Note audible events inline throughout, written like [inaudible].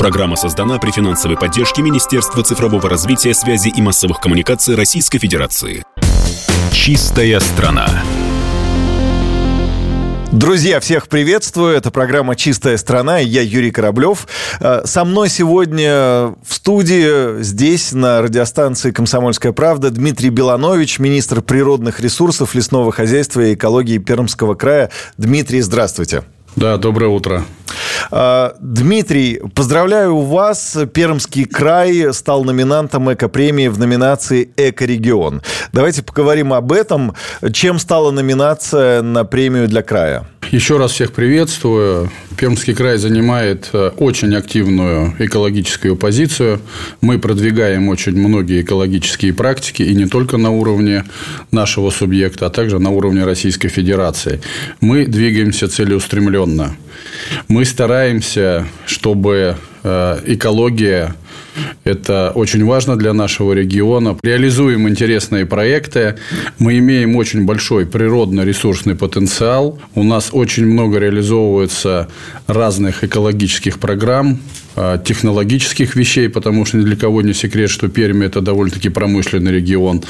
Программа создана при финансовой поддержке Министерства цифрового развития, связи и массовых коммуникаций Российской Федерации. Чистая страна. Друзья, всех приветствую. Это программа «Чистая страна» и я Юрий Кораблев. Э, со мной сегодня в студии, здесь, на радиостанции «Комсомольская правда» Дмитрий Беланович, министр природных ресурсов, лесного хозяйства и экологии Пермского края. Дмитрий, здравствуйте. Да, доброе утро. А, Дмитрий, поздравляю вас. Пермский край стал номинантом эко-премии в номинации «Эко-регион». Давайте поговорим об этом. Чем стала номинация на премию для края? Еще раз всех приветствую. Пермский край занимает э, очень активную экологическую позицию. Мы продвигаем очень многие экологические практики, и не только на уровне нашего субъекта, а также на уровне Российской Федерации. Мы двигаемся целеустремленно. Мы стараемся, чтобы э, экология это очень важно для нашего региона. Реализуем интересные проекты. Мы имеем очень большой природно-ресурсный потенциал. У нас очень много реализовывается разных экологических программ. А, технологических вещей, потому что ни для кого не секрет, что Пермь – это довольно-таки промышленный регион.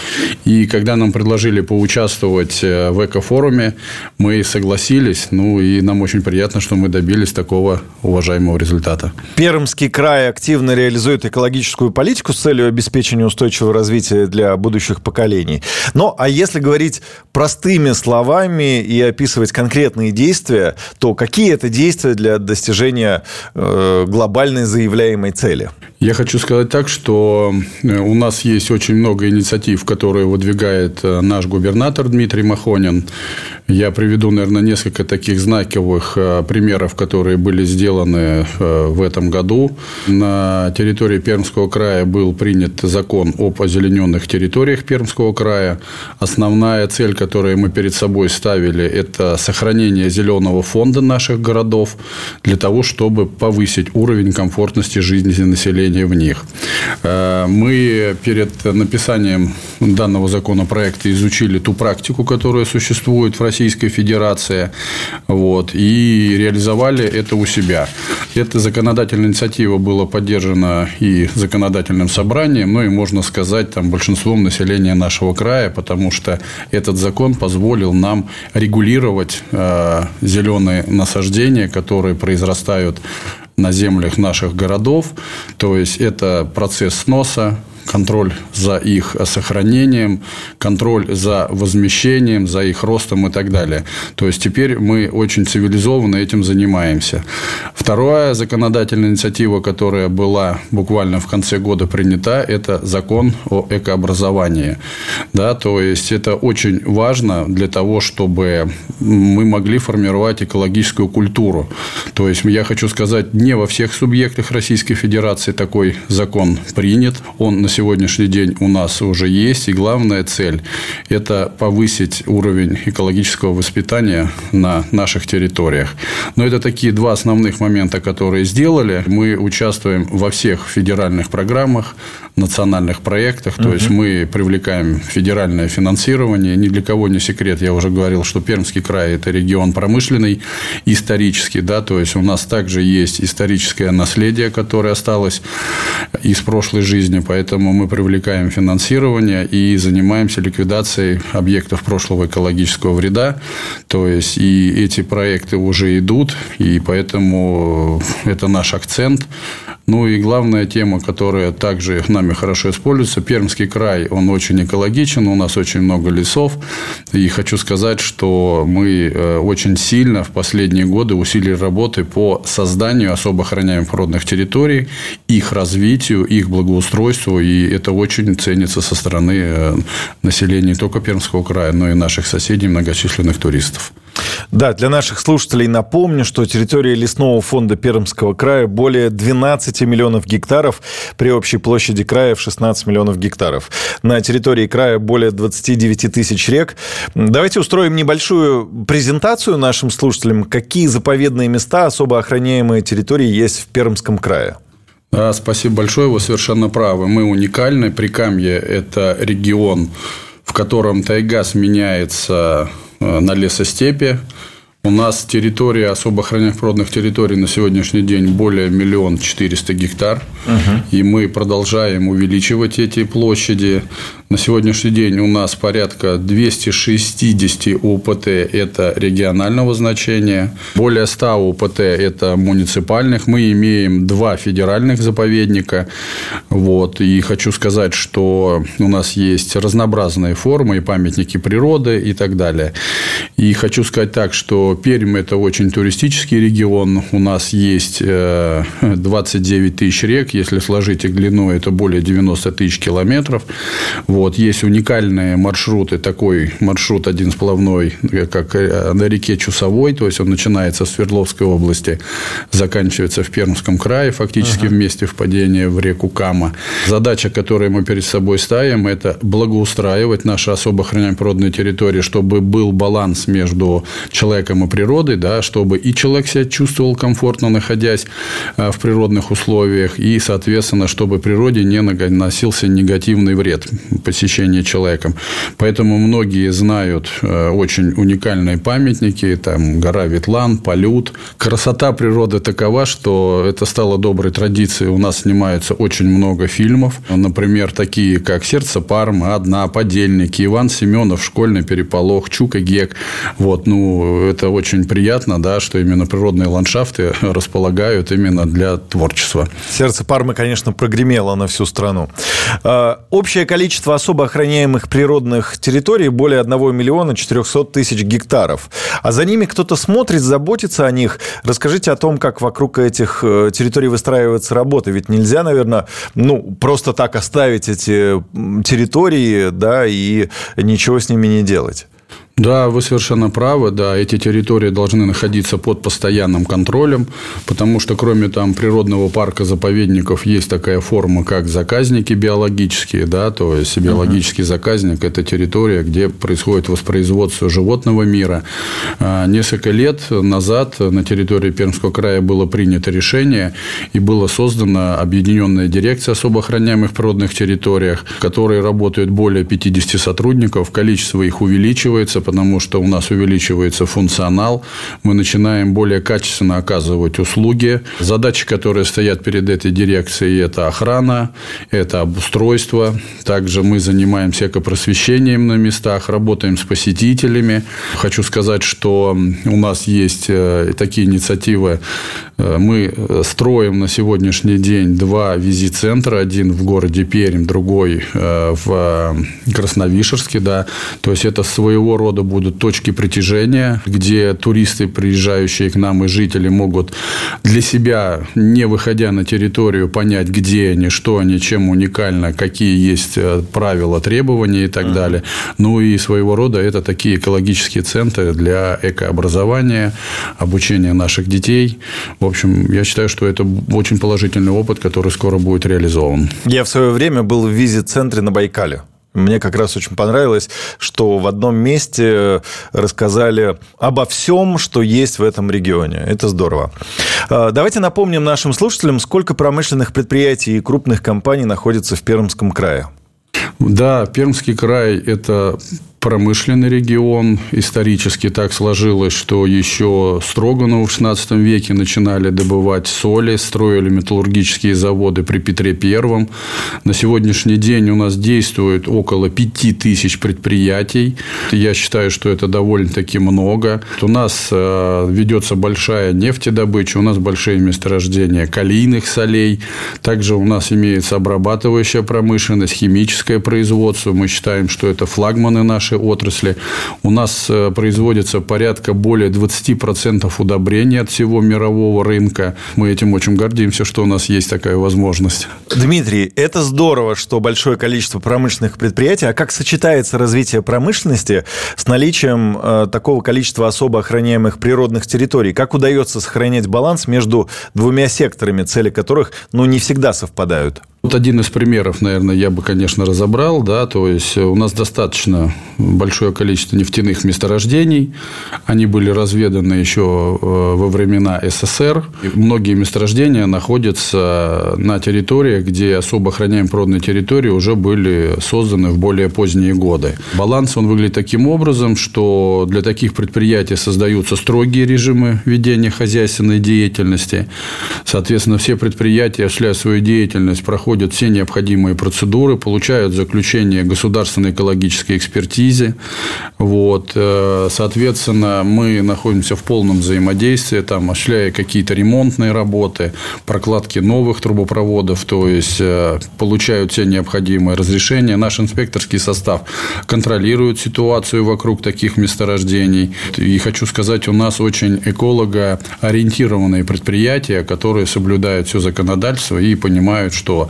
И когда нам предложили поучаствовать э, в экофоруме, мы согласились. Ну, и нам очень приятно, что мы добились такого уважаемого результата. Пермский край активно реализует экологическую политику с целью обеспечения устойчивого развития для будущих поколений. Но, а если говорить простыми словами и описывать конкретные действия, то какие это действия для достижения э, глобальной глобальной заявляемой цели? Я хочу сказать так, что э, у нас есть очень много инициатив, которые выдвигает э, наш губернатор Дмитрий Махонин. Я приведу, наверное, несколько таких знаковых э, примеров, которые были сделаны в этом году. На территории Пермского края был принят закон об озелененных территориях Пермского края. Основная цель, которую мы перед собой ставили, это сохранение зеленого фонда наших городов для того, чтобы повысить уровень комфортности жизни населения в них. Э, мы перед написанием данного законопроекта изучили ту практику, которая существует в Российской Федерации, вот, и реализовали это у себя. Эта законодательная инициатива была поддержана и законодательным собранием, ну и, можно сказать, там, большинством населения нашего края, потому что этот закон позволил нам регулировать э, зеленые насаждения, которые произрастают на землях наших городов. То есть это процесс сноса, контроль за их сохранением, контроль за возмещением, за их ростом и так далее. То есть теперь мы очень цивилизованно этим занимаемся. Вторая законодательная инициатива, которая была буквально в конце года принята, это закон о экообразовании. Да, то есть это очень важно для того, чтобы мы могли формировать экологическую культуру. То есть я хочу сказать, не во всех субъектах Российской Федерации такой закон принят. Он на сегодняшний день у нас уже есть. И главная цель – это повысить уровень экологического воспитания на наших территориях. Но это такие два основных момента, которые сделали. Мы участвуем во всех федеральных программах, национальных проектах. То угу. есть мы привлекаем федеральное финансирование. Ни для кого не секрет. Я уже говорил, что Пермский край – это регион промышленный, исторический. Да? То есть у нас также есть историческое наследие, которое осталось из прошлой жизни. Поэтому мы привлекаем финансирование и занимаемся ликвидацией объектов прошлого экологического вреда. То есть и эти проекты уже идут, и поэтому это наш акцент. Ну и главная тема, которая также нами хорошо используется, Пермский край, он очень экологичен, у нас очень много лесов. И хочу сказать, что мы э, очень сильно в последние годы усилили работы по созданию особо охраняемых природных территорий, их развитию, их благоустройству. И это очень ценится со стороны э, населения не только Пермского края, но и наших соседей, многочисленных туристов. Да, для наших слушателей напомню, что территория лесного фонда Пермского края более 12 миллионов гектаров при общей площади края в 16 миллионов гектаров. На территории края более 29 тысяч рек. Давайте устроим небольшую презентацию нашим слушателям, какие заповедные места, особо охраняемые территории есть в Пермском крае. Да, спасибо большое, вы совершенно правы. Мы уникальны. Прикамье – это регион, в котором тайга сменяется Э, на лесостепи. У нас территория особо охраняемых природных территорий на сегодняшний день более миллион четыреста гектар. Угу. И мы продолжаем увеличивать эти площади. На сегодняшний день у нас порядка 260 УПТ – это регионального значения, более 100 УПТ – это муниципальных. Мы имеем два федеральных заповедника. Вот. И хочу сказать, что у нас есть разнообразные формы и памятники природы и так далее. И хочу сказать так, что Пермь – это очень туристический регион. У нас есть 29 тысяч рек. Если сложить их длину, это более 90 тысяч километров. Вот. Есть уникальные маршруты. Такой маршрут один сплавной, как э, на реке Чусовой. То есть, он начинается в Свердловской области, заканчивается в Пермском крае, фактически ага. в месте впадения в реку Кама. Задача, которую мы перед собой ставим, это благоустраивать наши особо охраняемые природные территории, чтобы был баланс между человеком и природой, да, чтобы и человек себя чувствовал комфортно, находясь э, в природных условиях, и, соответственно, чтобы природе не наносился негативный вред посещения человеком. Поэтому многие знают э, очень уникальные памятники, там гора Ветлан, Полют. Красота природы такова, что это стало доброй традицией. У нас снимаются очень много фильмов, например, такие как «Сердце Пармы», «Одна», «Подельники», Иван Семенов, «Школьный переполох», «Чука Гек». Вот, ну, это очень приятно, да, что именно природные ландшафты [laughs] располагают именно для творчества. «Сердце Пармы», конечно, прогремело на всю страну. А, общее количество особо охраняемых природных территорий более 1 миллиона 400 тысяч гектаров. А за ними кто-то смотрит, заботится о них. Расскажите о том, как вокруг этих э, территорий выстраивается работа. Ведь нельзя, наверное, ну, просто так оставить эти территории, да, и ничего с ними не делать. Да, вы совершенно правы. Да, эти территории должны находиться под постоянным контролем, потому что кроме там природного парка заповедников есть такая форма, как заказники биологические, да, то есть биологический uh-huh. заказник – это территория, где происходит воспроизводство животного мира. А, несколько лет назад на территории Пермского края было принято решение и было создана объединенная дирекция особо охраняемых природных территориях, в которой работают более 50 сотрудников, количество их увеличивается, потому что у нас увеличивается функционал, мы начинаем более качественно оказывать услуги. Задачи, которые стоят перед этой дирекцией, это охрана, это обустройство. Также мы занимаемся экопросвещением на местах, работаем с посетителями. Хочу сказать, что у нас есть э, такие инициативы. Э, мы строим на сегодняшний день два визит-центра. Один в городе Пермь, другой э, в Красновишерске. Да. То есть, это своего рода года будут точки притяжения, где туристы, приезжающие к нам и жители могут для себя, не выходя на территорию, понять, где они, что они, чем уникально, какие есть э, правила, требования и так uh-huh. далее. Ну и своего рода это такие экологические центры для экообразования, обучения наших детей. В общем, я считаю, что это очень положительный опыт, который скоро будет реализован. Я в свое время был в визит-центре на Байкале. Мне как раз очень понравилось, что в одном месте рассказали обо всем, что есть в этом регионе. Это здорово. А, давайте напомним нашим слушателям, сколько промышленных предприятий и крупных компаний находится в Пермском крае. Да, Пермский край – это промышленный регион. Исторически так сложилось, что еще Строганову в XVI веке начинали добывать соли, строили металлургические заводы при Петре I. На сегодняшний день у нас действует около 5 тысяч предприятий. Я считаю, что это довольно-таки много. У нас э, ведется большая нефтедобыча, у нас большие месторождения калийных солей. Также у нас имеется обрабатывающая промышленность, химическое производство. Мы считаем, что это флагманы нашей нашей отрасли. У нас э, производится порядка более 20% удобрений от всего мирового рынка. Мы этим очень гордимся, что у нас есть такая возможность. Дмитрий, это здорово, что большое количество промышленных предприятий. А как сочетается развитие промышленности с наличием э, такого количества особо охраняемых природных территорий? Как удается сохранять баланс между двумя секторами, цели которых ну, не всегда совпадают? Вот один из примеров, наверное, я бы, конечно, разобрал, да, то есть у нас достаточно большое количество нефтяных месторождений, они были разведаны еще э, во времена СССР. И многие месторождения находятся на территории, где особо охраняемые природные территории уже были созданы в более поздние годы. Баланс, он выглядит таким образом, что для таких предприятий создаются строгие режимы ведения хозяйственной деятельности. Соответственно, все предприятия, осуществляя свою деятельность, проходят проходят все необходимые процедуры, получают заключение государственной экологической экспертизе. Вот. Э, соответственно, мы находимся в полном взаимодействии, там, осуществляя какие-то ремонтные работы, прокладки новых трубопроводов, то есть э, получают все необходимые разрешения. Наш инспекторский состав контролирует ситуацию вокруг таких месторождений. И хочу сказать, у нас очень эколого-ориентированные предприятия, которые соблюдают все законодательство и понимают, что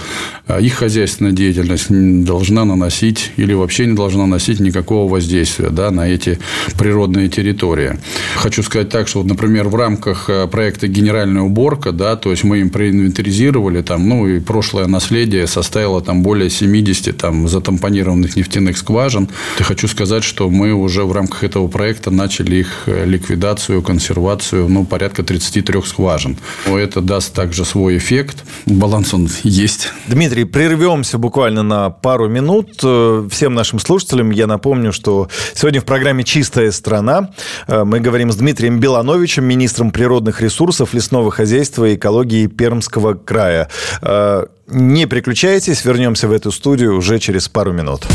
их хозяйственная деятельность должна наносить или вообще не должна наносить никакого воздействия да, на эти природные территории. Хочу сказать так, что, вот, например, в рамках э, проекта «Генеральная уборка», да, то есть мы им проинвентаризировали, там, ну, и прошлое наследие составило там, более 70 там, затампонированных нефтяных скважин. И хочу сказать, что мы уже в рамках этого проекта начали их э, ликвидацию, консервацию, ну, порядка 33 скважин. Это даст также свой эффект. Баланс он есть. Дмитрий, прервемся буквально на пару минут. Э, всем нашим слушателям я напомню, что сегодня в программе «Чистая страна» э, мы говорим с Дмитрием Белановичем, министром природных ресурсов, лесного хозяйства и экологии Пермского края. Э, не переключайтесь, вернемся в эту студию уже через пару минут.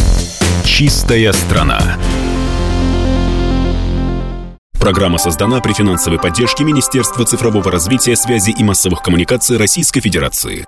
«Чистая страна». Программа создана при финансовой поддержке Министерства цифрового развития, связи и массовых коммуникаций Российской Федерации.